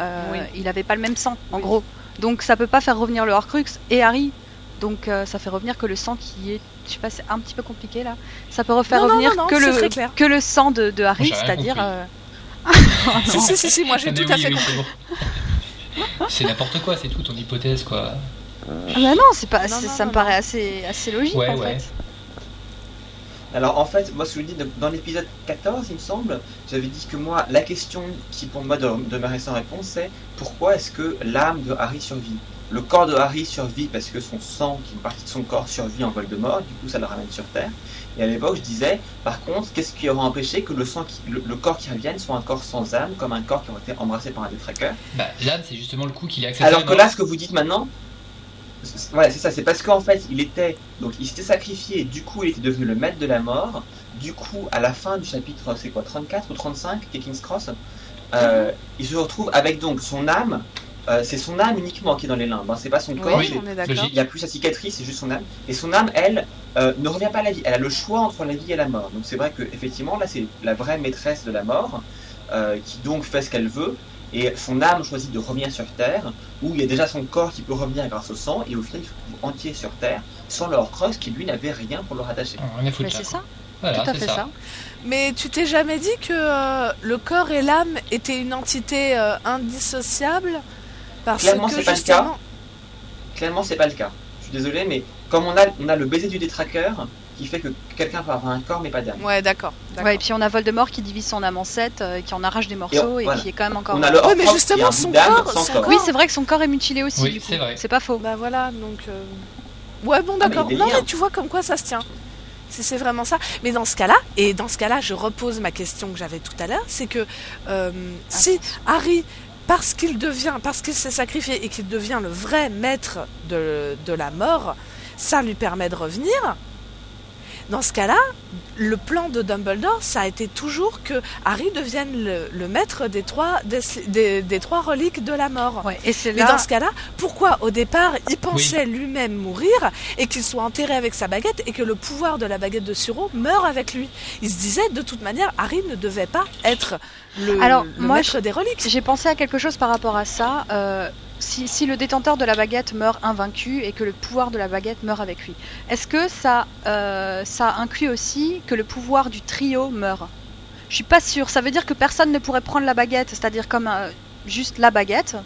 euh, Oui. il avait pas le même sang en gros. Donc ça peut pas faire revenir le Horcrux et Harry. Donc euh, ça fait revenir que le sang qui est, je sais pas, c'est un petit peu compliqué là. Ça peut refaire Non, revenir non, non, que c'est le que le sang de, de Harry, c'est-à-dire. compris. euh, [LAUGHS] si, si, si, si, moi j'ai tout mais à oui, fait oui, compris. c'est bon. N'importe quoi, c'est tout ton hypothèse quoi. Ah bah non, c'est pas, Non, c'est- non, ça non, me paraît assez assez logique Ouais, en ouais. fait. Alors en fait, moi ce que je dis dans l'épisode 14, il me semble, j'avais dit que moi, la question qui pour moi de- demeurait sans réponse, c'est pourquoi est-ce que l'âme de Harry survit? Le corps de Harry survit parce que son sang, qui est une partie de son corps, survit en Voldemort, du coup ça le ramène sur Terre. Et à l'époque, je disais, par contre, qu'est-ce qui aurait empêché que le, sang qui- le, le corps qui revienne soit un corps sans âme, comme un corps qui aurait été embrassé par un détraqueur Bah l'âme c'est justement le coup qu'il a accepté. alors que mort. là, ce que vous dites maintenant, voilà, c'est ça, c'est parce qu'en fait, il était, donc il s'était sacrifié, et du coup, il était devenu le maître de la mort. Du coup, à la fin du chapitre, c'est quoi, 34 ou 35, qui est King's Cross, euh, il se retrouve avec donc son âme. euh, c'est son âme uniquement qui est dans les limbes, hein, c'est pas son corps. Il n'y a plus sa cicatrice, c'est juste son âme. Et son âme, elle, euh, ne revient pas à la vie. Elle a le choix entre la vie et la mort. Donc c'est vrai que effectivement, là, c'est la vraie maîtresse de la mort, qui donc fait ce qu'elle veut. Et son âme choisit de revenir sur Terre, où il y a déjà son corps qui peut revenir grâce au sang, et au final, il se retrouve entier sur Terre, sans le Horcrux qui lui n'avait rien pour le rattacher. Foutre, Mais c'est ça. Voilà, Tout à fait ça. ça. Mais tu t'es jamais dit que euh, le corps et l'âme étaient une entité euh, indissociable? Parce Clairement, que c'est pas le cas. Clairement, c'est pas le cas. Je suis désolé, mais comme on a, on a le baiser du détraqueur, qui fait que quelqu'un peut avoir un corps mais pas d'âme. Ouais, d'accord. Ouais, et puis on a Voldemort qui divise son âme en sept, euh, qui en arrache des morceaux et, voilà. qui est quand même encore. On a le Ouais, mais Horcrux qui est justement, son corps- son Oui, c'est vrai que son corps est mutilé aussi. Oui, c'est vrai. C'est pas faux. Bah voilà, donc. euh, Ouais, bon, Ah, d'accord. non, mais tu vois comme quoi ça se tient. C'est vraiment ça. Mais dans ce cas-là, et dans ce cas-là, je repose ma question que j'avais tout à l'heure, c'est que euh, si Harry, parce qu'il devient, parce qu'il s'est sacrifié et qu'il devient le vrai maître de, de la mort, ça lui permet de revenir. Dans ce cas-là, le plan de Dumbledore, ça a été toujours que Harry devienne le, le maître des trois, des, des- des trois reliques de la mort. Ouais, et c'est Mais là. dans ce cas-là, pourquoi au départ il pensait lui-même mourir et qu'il soit enterré avec sa baguette et que le pouvoir de la baguette de Suro meure avec lui? Il se disait de toute manière, Harry ne devait pas être le, Alors, le moi, maître des reliques. J'ai pensé à quelque chose par rapport à ça. Euh, si, si le détenteur de la baguette meurt invaincu et que le pouvoir de la baguette meurt avec lui, est-ce que ça, euh, ça inclut aussi que le pouvoir du trio meurt Je suis pas sûre. Ça veut dire que personne ne pourrait prendre la baguette, c'est-à-dire comme euh, juste la baguette,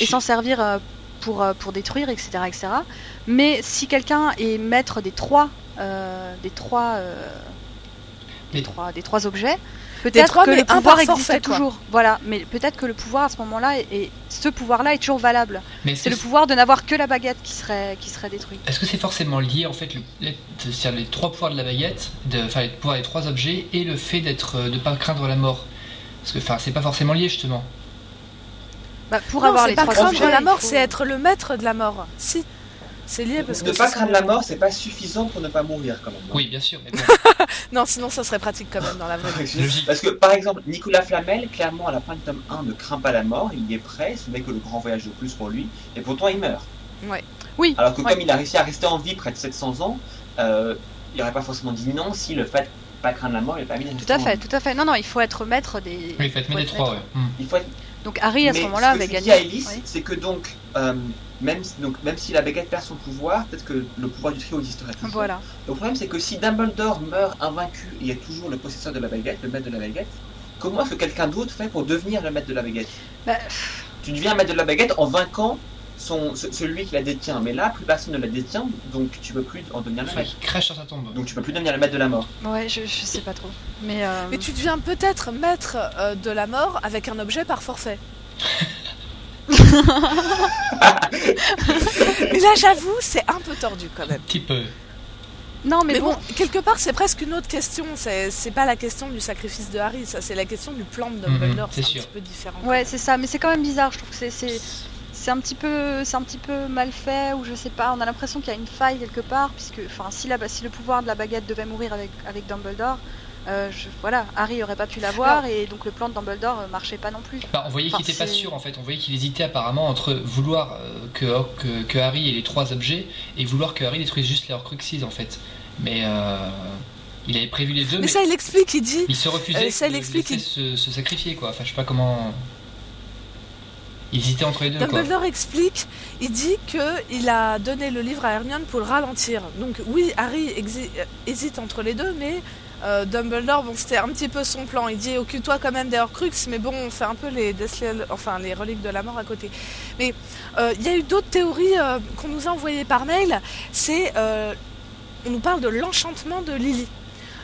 et s'en servir euh, pour, pour détruire, etc., etc. Mais si quelqu'un est maître des trois, des trois, des Mais- trois, des trois objets, peut-être que mais le pouvoir existe toujours. Voilà, mais peut-être que le pouvoir à ce moment-là est, est- ce pouvoir-là est toujours valable. Mais est-ce C'est que le pouvoir de n'avoir que la baguette qui serait qui serait détruite. Est-ce que c'est forcément lié en fait, le- les, trois pouvoirs de la baguette, de, enfin les pouvoirs des trois objets et le fait d'être, euh, de pas craindre la mort? Parce que enfin c'est pas forcément lié justement. Bah, pour non, avoir les pas trois craindre objets, la mort, faut- c'est être le maître de la mort. Si, c'est lié parce que Ne pas ce craindre la mort, c'est pas suffisant pour ne pas mourir quand même. Oui, bien sûr. Mais bon. [LAUGHS] Non, sinon ça serait pratique quand même dans la vraie vie. Parce que par exemple, Nicolas Flamel, clairement à la fin du tome 1, ne craint pas la mort, il y est prêt, ce n'est que le grand voyage de plus pour lui, et pourtant il meurt. Ouais. Oui. Alors que ouais. comme il a réussi à rester en vie près de 700 ans, euh, il n'aurait pas forcément dit non si le fait de pas craindre la mort n'avait pas mis Tout à fait, tout à fait. Non, non, il faut être maître des. Oui, faites mettre des trois, ouais. Hmm. Il faut être... Donc Harry à ce Mais moment-là ce avait gagné. à Ellis, Oui. c'est que donc, euh, même, donc, même si la baguette perd son pouvoir, peut-être que le pouvoir du trio existerait toujours. Voilà. Le problème, c'est que si Dumbledore meurt invaincu et il y a toujours le possesseur de la baguette, le maître de la baguette, comment est-ce que quelqu'un d'autre fait pour devenir le maître de la baguette? Bah, Tu deviens maître de la baguette en vainquant son, ce- celui qui la détient. Mais là, plus personne ne la détient, donc tu peux plus en devenir le maître. Il crèche sur sa tombe. Donc tu peux plus devenir le maître de la mort. Ouais, je, je sais pas trop. Mais, euh, Mais tu deviens peut-être maître euh, de la mort avec un objet par forfait. [LAUGHS] Mais là, j'avoue, c'est un peu tordu quand même. Petit peu. Non, mais, Mais bon, bon. quelque part, c'est presque une autre question. C'est pas la question du sacrifice de Harry, ça, c'est la question du plan de Dumbledore. Mhm, c'est un sûr. petit peu différent. Ouais, c'est ça, mais c'est quand même bizarre. Je trouve que c'est c'est c'est un petit peu c'est un petit peu mal fait ou je sais pas. On a l'impression qu'il y a une faille quelque part puisque enfin si la si le pouvoir de la baguette devait mourir avec avec Dumbledore, euh, je- voilà, Harry aurait pas pu l'avoir et donc le plan de Dumbledore euh, marchait pas non plus. Bah, on voyait Enfin, qu'il était pas sûr en fait, on voyait qu'il hésitait apparemment entre vouloir euh, que, que, que Harry ait les trois objets et vouloir que Harry détruise juste les Horcruxes en fait. Mais euh, il avait prévu les deux, Mais mais, ça, il explique, il dit. il se refusait euh, ça, il de explique, laisser se, se sacrifier quoi. Enfin je sais pas comment... Il hésitait entre les deux quoi. Dumbledore explique, il dit que il a donné le livre à Hermione pour le ralentir. Donc oui, Harry hésite entre les deux, mais euh, Dumbledore, bon, c'était un petit peu son plan. Il dit occupe-toi quand même des Horcruxes, mais bon, on fait un peu les enfin les reliques de la mort à côté. Mais euh, il y a eu d'autres théories euh, qu'on nous a envoyées par mail. C'est on nous parle de l'enchantement de Lily.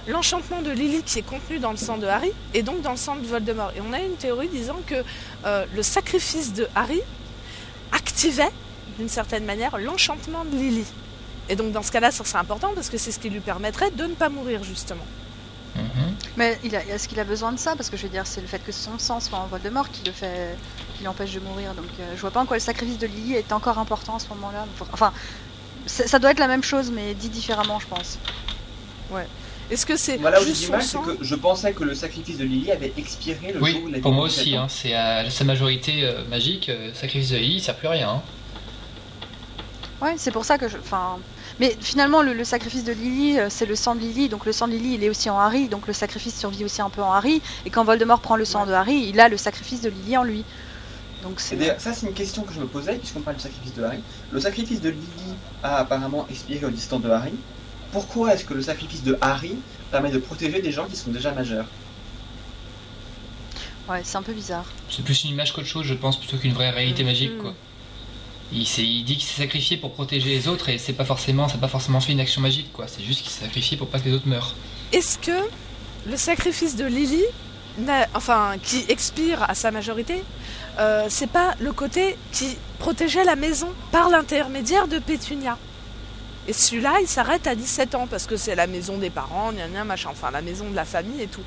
L'enchantement de Lily qui est contenu dans le sang de Harry et donc dans le sang de Voldemort. Et on a une théorie disant que le sacrifice de Harry activait d'une certaine manière l'enchantement de Lily. Et donc dans ce cas-là, ça serait important parce que c'est ce qui lui permettrait de ne pas mourir justement. Mais il a- est-ce qu'il a besoin de ça? Parce que je veux dire, c'est le fait que son sang soit en Voldemort qui le fait, qui l'empêche de mourir. Donc euh, je vois pas en quoi le sacrifice de Lily est encore important à ce moment-là. Enfin, ça doit être la même chose, mais dit différemment, je pense. Ouais. Est-ce que c'est Voilà juste du son mal, c'est sang? que je pensais que le sacrifice de Lily avait expiré le Oui, jour où il a pour moi aussi, hein, c'est à sa majorité euh, magique, euh, sacrifice de Lily, il sert plus à rien. hein. Ouais, c'est pour ça que je. Enfin. Mais finalement, le, le sacrifice de Lily, euh, c'est le sang de Lily. Donc le sang de Lily, il est aussi en Harry. Donc le sacrifice survit aussi un peu en Harry. Et quand Voldemort prend le sang de Harry, il a le sacrifice de Lily en lui. Donc ça, c'est une question que je me posais, puisqu'on parle du sacrifice de Harry. Le sacrifice de Lily a apparemment expiré au distant de Harry. Pourquoi est-ce que le sacrifice de Harry permet de protéger des gens qui sont déjà majeurs? Ouais, c'est un peu bizarre. C'est plus une image qu'autre chose, je pense, plutôt qu'une vraie réalité magique, quoi. Il, dit qu'il s'est sacrifié pour protéger les autres et c'est pas forcément, ça n'a pas forcément fait une action magique, quoi. C'est juste qu'il s'est sacrifié pour pas que les autres meurent. Est-ce que le sacrifice de Lily, enfin qui expire à sa majorité, euh, c'est pas le côté qui protégeait la maison par l'intermédiaire de Pétunia? Et celui-là, il s'arrête à 17 ans parce que c'est la maison des parents, gna gna, machin, enfin la maison de la famille et tout.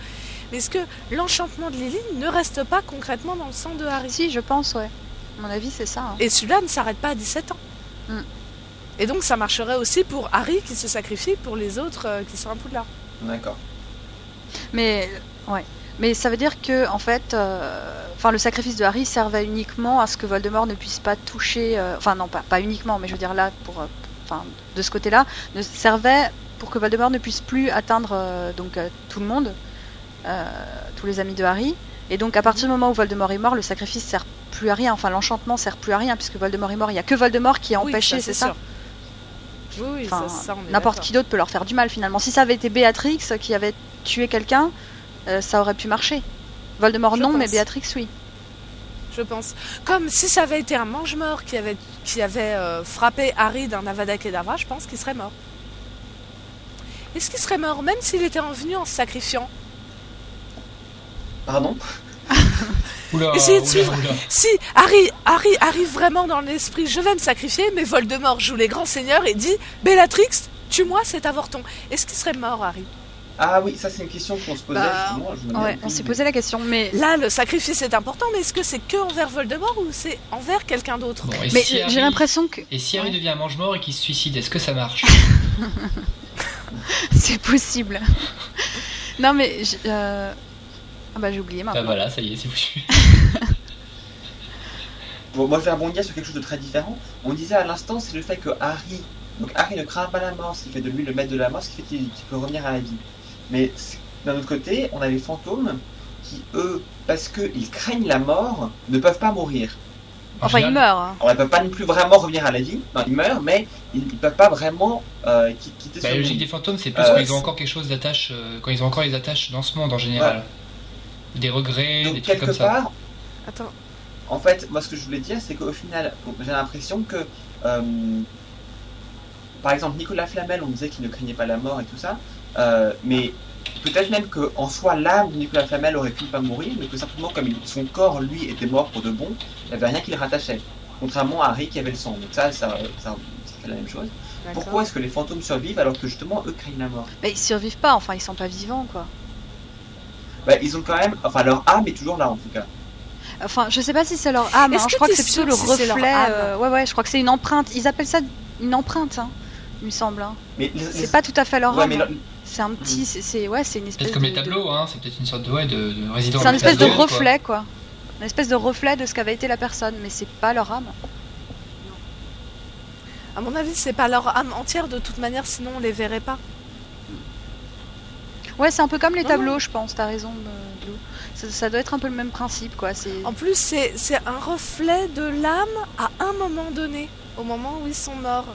Mais est-ce que l'enchantement de Lily ne reste pas concrètement dans le sang de Harry? Si, je pense, ouais. À mon avis, c'est ça. hein. Et celui-là ne s'arrête pas à 17 ans. Mm. Et donc ça marcherait aussi pour Harry qui se sacrifie pour les autres euh, qui sont à Poudlard. D'accord. Mais ouais. Mais ça veut dire que en fait, euh, enfin le sacrifice de Harry servait uniquement à ce que Voldemort ne puisse pas toucher. euh, Enfin non, pas pas uniquement, mais je veux dire là pour, euh, enfin de ce côté-là, ne servait pour que Voldemort ne puisse plus atteindre euh, donc euh, tout le monde, euh, tous les amis de Harry. Et donc à partir du moment où Voldemort est mort, le sacrifice sert plus à rien. Enfin l'enchantement sert plus à rien puisque Voldemort est mort. Il y a que Voldemort qui est Oui, empêché, c'est ça. Oui, oui, Enfin, n'importe qui d'autre peut leur faire du mal finalement. Si ça avait été Béatrix qui avait tué quelqu'un, euh, ça aurait pu marcher. Voldemort Je non, mais. Béatrix oui. je pense. Comme si ça avait été un mange-mort qui avait, qui avait euh, frappé Harry d'un Avada Kedavra, je pense qu'il serait mort. Est-ce qu'il serait mort même s'il était revenu en se sacrifiant? Pardon? [LAUGHS] Oula, Essayez de oula, suivre. oula. Si Harry, Harry arrive vraiment dans l'esprit, je vais me sacrifier, mais Voldemort joue les grands seigneurs et dit Bellatrix, tue-moi cet avorton. Est-ce qu'il serait mort, Harry? Ah oui, ça c'est une question qu'on se posait Bah, je Ouais, on s'est posé la question, mais Là, le sacrifice est important, mais est-ce que c'est que envers Voldemort ou c'est envers quelqu'un d'autre? Bon, Mais si j'ai Harry- l'impression que Et si Harry devient un mange-mort et qu'il se suicide, est-ce que ça marche? [LAUGHS] C'est possible. non mais je- euh, ah bah j'ai oublié Bah maintenant. voilà, ça y est, c'est foutu. [LAUGHS] Bon, moi je vais rebondir sur quelque chose de très différent. On disait à l'instant, c'est le fait que Harry, donc Harry ne craint pas la mort, ce qui fait de lui le maître de la mort, ce qui fait qu'il peut revenir à la vie. Mais d'un autre côté, on a les fantômes qui, eux, parce qu'ils craignent la mort, ne peuvent pas mourir. En Enfin il général- meurt. hein. Alors, ils peuvent pas non plus vraiment revenir à la vie. Non, ils meurent, mais ils, ils peuvent pas vraiment euh, qui- quitter Bah, ce la logique des fantômes, c'est plus Euh, quand ils ont encore quelque chose d'attache, euh, quand ils ont encore les attaches dans ce monde en général. Des regrets, Donc des trucs quelque comme ça. part, Attends. en fait, moi ce que je voulais dire, c'est qu'au final, j'ai l'impression que, euh, par exemple, Nicolas Flamel, on disait qu'il ne craignait pas la mort et tout ça, euh, mais peut-être même qu'en soi, l'âme de Nicolas Flamel aurait pu ne pas mourir, mais que simplement, comme son corps, lui, était mort pour de bon, il n'y avait rien qui le rattachait. Contrairement à Harry qui avait le sang. Donc ça, ça, ça, ça fait la même chose. Pourquoi est-ce que les fantômes survivent alors que justement, eux craignent la mort? Mais ils survivent pas, enfin ils sont pas vivants quoi. Bah, Ils ont quand même, enfin leur âme est toujours là en tout cas. Enfin je sais pas si c'est leur âme, hein, que je crois que c'est plutôt le leur reflet. âme euh, ouais ouais, je crois que c'est une empreinte. Ils appellent ça une empreinte, hein, il me semble. hein. Mais C'est les- pas tout à fait leur Ouais, âme. mais hein. leur- C'est un petit, c'est- c'est ouais, c'est une espèce Peut-être comme de, les tableaux, hein, c'est peut-être une sorte de, ouais, de, de résident C'est un espèce de virtuel, quoi. reflet quoi. Une espèce de reflet de ce qu'avait été la personne, mais c'est pas leur âme. À mon avis, c'est pas leur âme entière de toute manière, sinon on les verrait pas. Ouais, c'est un peu comme les Non, tableaux, je pense. T'as raison, euh, Blue. Ça, ça doit être un peu le même principe, quoi. En plus, c'est c'est un reflet de l'âme à un moment donné, au moment où ils sont morts.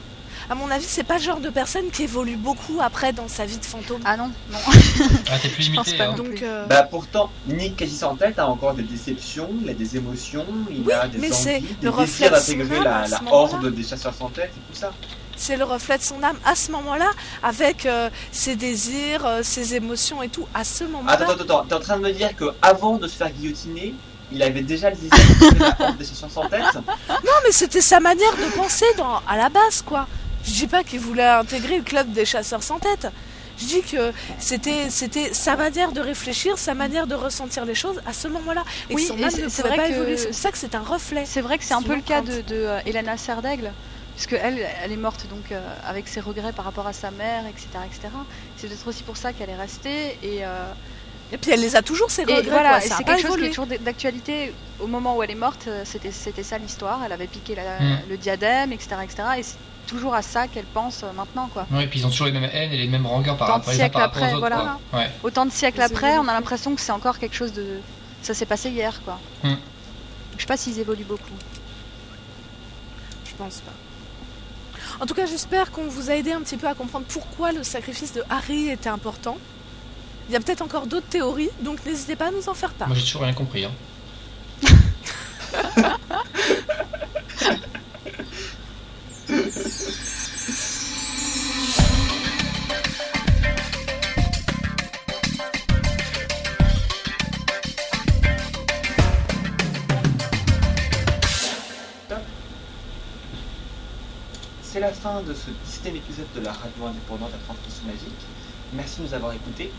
À mon avis, c'est pas le genre de personne qui évolue beaucoup après dans sa vie de fantôme. Ah non, non. [LAUGHS] Ah, t'es plus limité, hein. Donc, euh, Bah pourtant, Nick quasi sans tête a encore des déceptions, il a des émotions, il Oui, a des mais c'est envies, des le reflet désirs d'intégrer la, la horde des chasseurs sans tête et tout ça. C'est le reflet de son âme à ce moment-là, avec euh, ses désirs, euh, ses émotions et tout, à ce moment-là. Attends, attends, attends, t'es en train de me dire que avant de se faire guillotiner, il avait déjà le désir d'intégrer la horde des chasseurs sans tête? Non, mais c'était sa manière de penser dans, à la base, quoi. Je dis pas qu'il voulait intégrer le club des chasseurs sans tête. Je dis que c'était c'était sa manière de réfléchir, sa manière de ressentir les choses à ce moment-là. Et Oui, que son âme c'est- ne pouvait vrai pas que- évoluer. C'est ça que c'est un reflet. C'est vrai que c'est un peu le cas de, de euh, Elena Serdaigle, puisque elle, elle est morte donc euh, avec ses regrets par rapport à sa mère, etc., etc. C'est peut-être aussi pour ça qu'elle est restée et. euh, Et puis elle les a toujours, ses et regrets, voilà, quoi. et a c'est quelque chose qui est toujours d'actualité. Au moment où elle est morte, euh, c'était c'était ça l'histoire. Elle avait piqué la- Mm. le diadème, etc., etc. Et c'est toujours à ça qu'elle pense maintenant, quoi. Ouais, et puis ils ont toujours les mêmes haines et les mêmes rancœurs par rapport, siècles par aux après, autres. voilà. quoi. Ouais. Autant de siècles après, on a l'impression que c'est encore quelque chose de. Ça s'est passé hier, quoi. Mm. Je sais pas s'ils évoluent beaucoup. Je pense pas. En tout cas, j'espère qu'on vous a aidé un petit peu à comprendre pourquoi le sacrifice de Harry était important. Il y a peut-être encore d'autres théories, donc n'hésitez pas à nous en faire part. Moi j'ai toujours rien compris. Hein. [LAUGHS] fin de ce 17 épisode de la radio indépendante à transmission magique. Merci de nous avoir écoutés.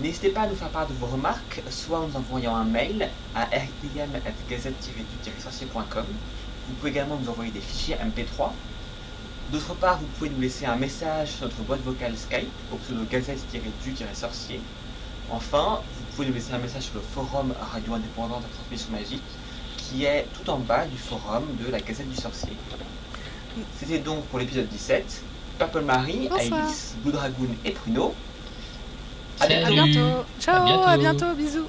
N'hésitez pas à nous faire part de vos remarques, soit en nous envoyant un mail à rpm.gazette-du-sorcier.com. Vous pouvez également nous envoyer des fichiers MP3. D'autre part, vous pouvez nous laisser un message sur notre boîte vocale Skype au pseudo gazette-du-sorcier. Enfin, vous pouvez nous laisser un message sur le forum radio indépendante à transmission magique qui est tout en bas du forum de la Gazette du Sorcier. C'était donc pour l'épisode 17. Purple Marie. Alice, Blue Dragoon et Pruno. À Salut. À bientôt. Ciao, bientôt. à bientôt bisous.